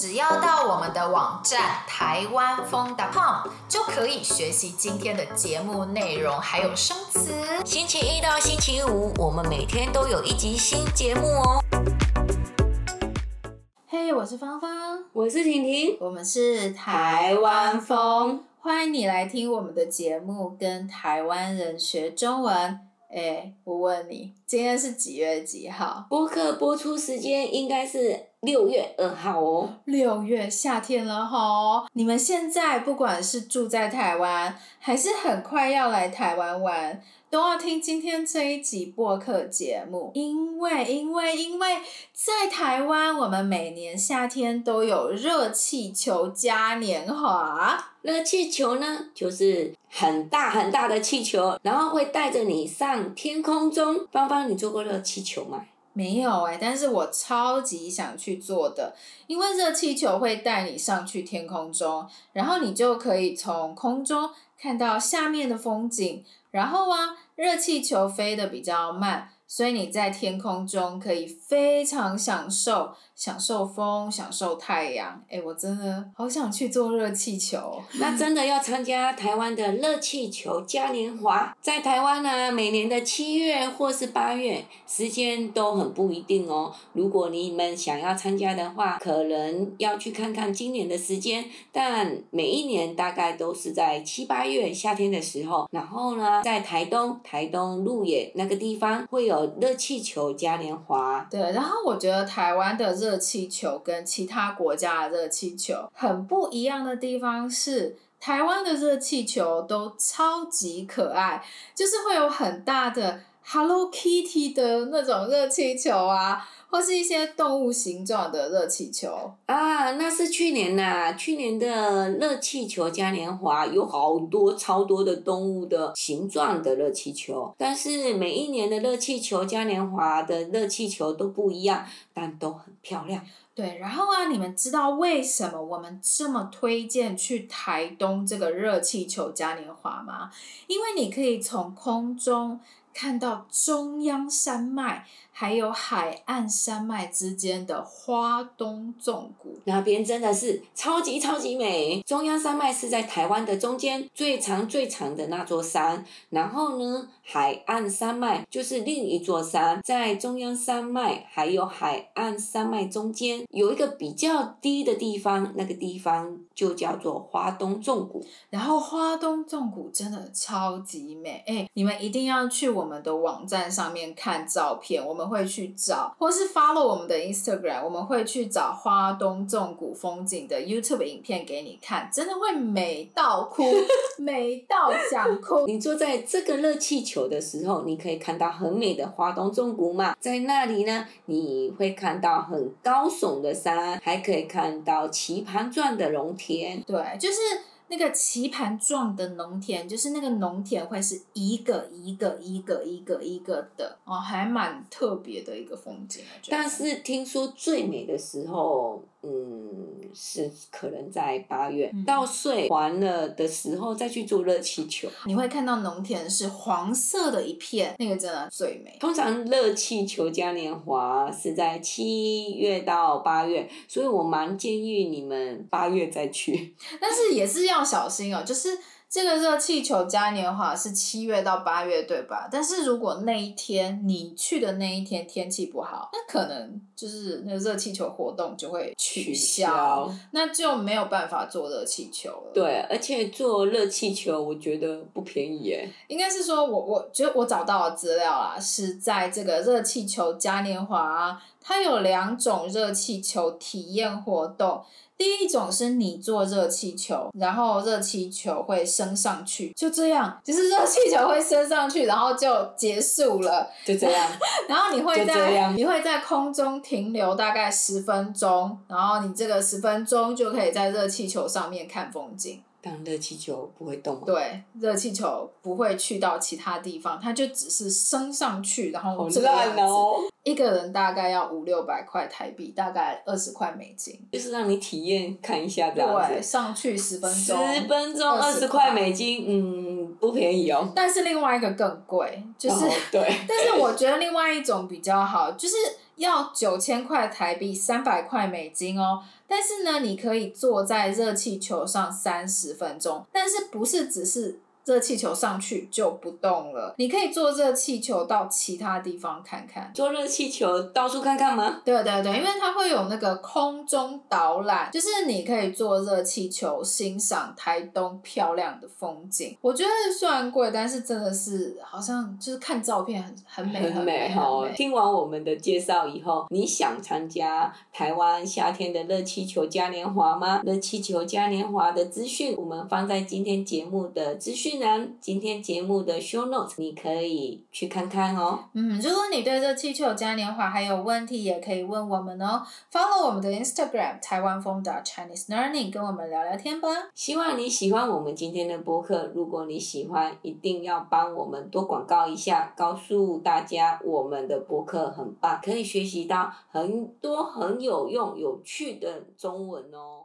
只要到我们的网站台湾风 .com 就可以学习今天的节目内容，还有生词。星期一到星期五，我们每天都有一集新节目哦。嘿，我是芳芳，我是婷婷，我们是台湾风，欢迎你来听我们的节目，跟台湾人学中文。哎，我问你，今天是几月几号？播客播出时间应该是六月二号哦。六月夏天了吼，你们现在不管是住在台湾，还是很快要来台湾玩，都要听今天这一集播客节目，因为因为因为在台湾，我们每年夏天都有热气球嘉年华。热气球呢，就是很大很大的气球，然后会带着你上天空中。芳芳，你坐过热气球吗？没有哎、但是我超级想去做的，因为热气球会带你上去天空中，然后你就可以从空中看到下面的风景。然后啊，热气球飞得比较慢。所以你在天空中可以非常享受，享受风，享受太阳。哎，我真的好想去坐热气球。那真的要参加台湾的热气球嘉年华，在台湾呢，每年的七月或是八月，时间都很不一定哦。如果你们想要参加的话，可能要去看看今年的时间。但每一年大概都是在七八月夏天的时候。然后呢，在台东，台东鹿野那个地方会有。热气球嘉年华，对，然后我觉得台湾的热气球跟其他国家的热气球很不一样的地方是，台湾的热气球都超级可爱，就是会有很大的 Hello Kitty 的那种热气球啊。或是一些动物形状的热气球啊，那是去年呐、啊，去年的热气球嘉年华有好多超多的动物的形状的热气球，但是每一年的热气球嘉年华的热气球都不一样，但都很漂亮。对，然后啊，你们知道为什么我们这么推荐去台东这个热气球嘉年华吗？因为你可以从空中看到中央山脉。还有海岸山脉之间的花东纵谷，那边真的是超级超级美。中央山脉是在台湾的中间，最长最长的那座山。然后呢，海岸山脉就是另一座山，在中央山脉还有海岸山脉中间有一个比较低的地方，那个地方就叫做花东纵谷。然后花东纵谷真的超级美，哎，你们一定要去我们的网站上面看照片，我们。会去找，或是 follow 我们的 Instagram，我们会去找花东纵谷风景的 YouTube 影片给你看，真的会美到哭，美到想哭。你坐在这个热气球的时候，你可以看到很美的花东纵谷嘛，在那里呢，你会看到很高耸的山，还可以看到棋盘状的农田。对，就是。那个棋盘状的农田，就是那个农田会是一个一个一个一个一个的哦，还蛮特别的一个风景。但是听说最美的时候，嗯，是可能在八月稻穗完了的时候再去做热气球，你会看到农田是黄色的一片，那个真的最美。通常热气球嘉年华是在七月到八月，所以我蛮建议你们八月再去。但是也是要小心哦，就是。这个热气球嘉年华是七月到八月，对吧？但是如果那一天你去的那一天天气不好，那可能就是那个热气球活动就会取消，取消，那就没有办法坐热气球了。对，而且坐热气球我觉得不便宜耶。应该是说我我觉得我找到的资料啊，是在这个热气球嘉年华啊，它有两种热气球体验活动。第一种是你坐热气球，然后热气球会升上去，就这样，就是热气球会升上去，然后就结束了，就这样。然后你会在你会在空中停留大概十分钟，然后你这个十分钟就可以在热气球上面看风景。但热气球不会动。对，热气球不会去到其他地方，它就只是升上去，然后这个样子。哦、一个人大概要五六百块台币，大概二十块美金。就是让你体验看一下这样子。对，上去十分钟。十分钟二十块美金，嗯，嗯，不便宜哦。但是另外一个更贵，就是、哦、对。但是我觉得另外一种比较好，就是要九千块台币，三百块美金哦。但是呢，你可以坐在热气球上三十分钟，但是不是只是。热气球上去就不动了，你可以坐热气球到其他地方看看。坐热气球到处看看吗？对对对，因为它会有那个空中导览，就是你可以坐热气球欣赏台东漂亮的风景。我觉得虽然贵，但是真的是好像就是看照片很很美很美哦。听完我们的介绍以后，你想参加台湾夏天的热气球嘉年华吗？热气球嘉年华的资讯我们放在今天节目的资讯。今天节目的 show notes 你可以去看看哦。嗯，如果你对热气球嘉年华还有问题，也可以问我们哦。Follow 我们的 Instagram 台湾风的 Chinese Learning，跟我们聊聊天吧。希望你喜欢我们今天的播客。如果你喜欢，一定要帮我们多广告一下，告诉大家我们的播客很棒，可以学习到很多很有用、有趣的中文哦。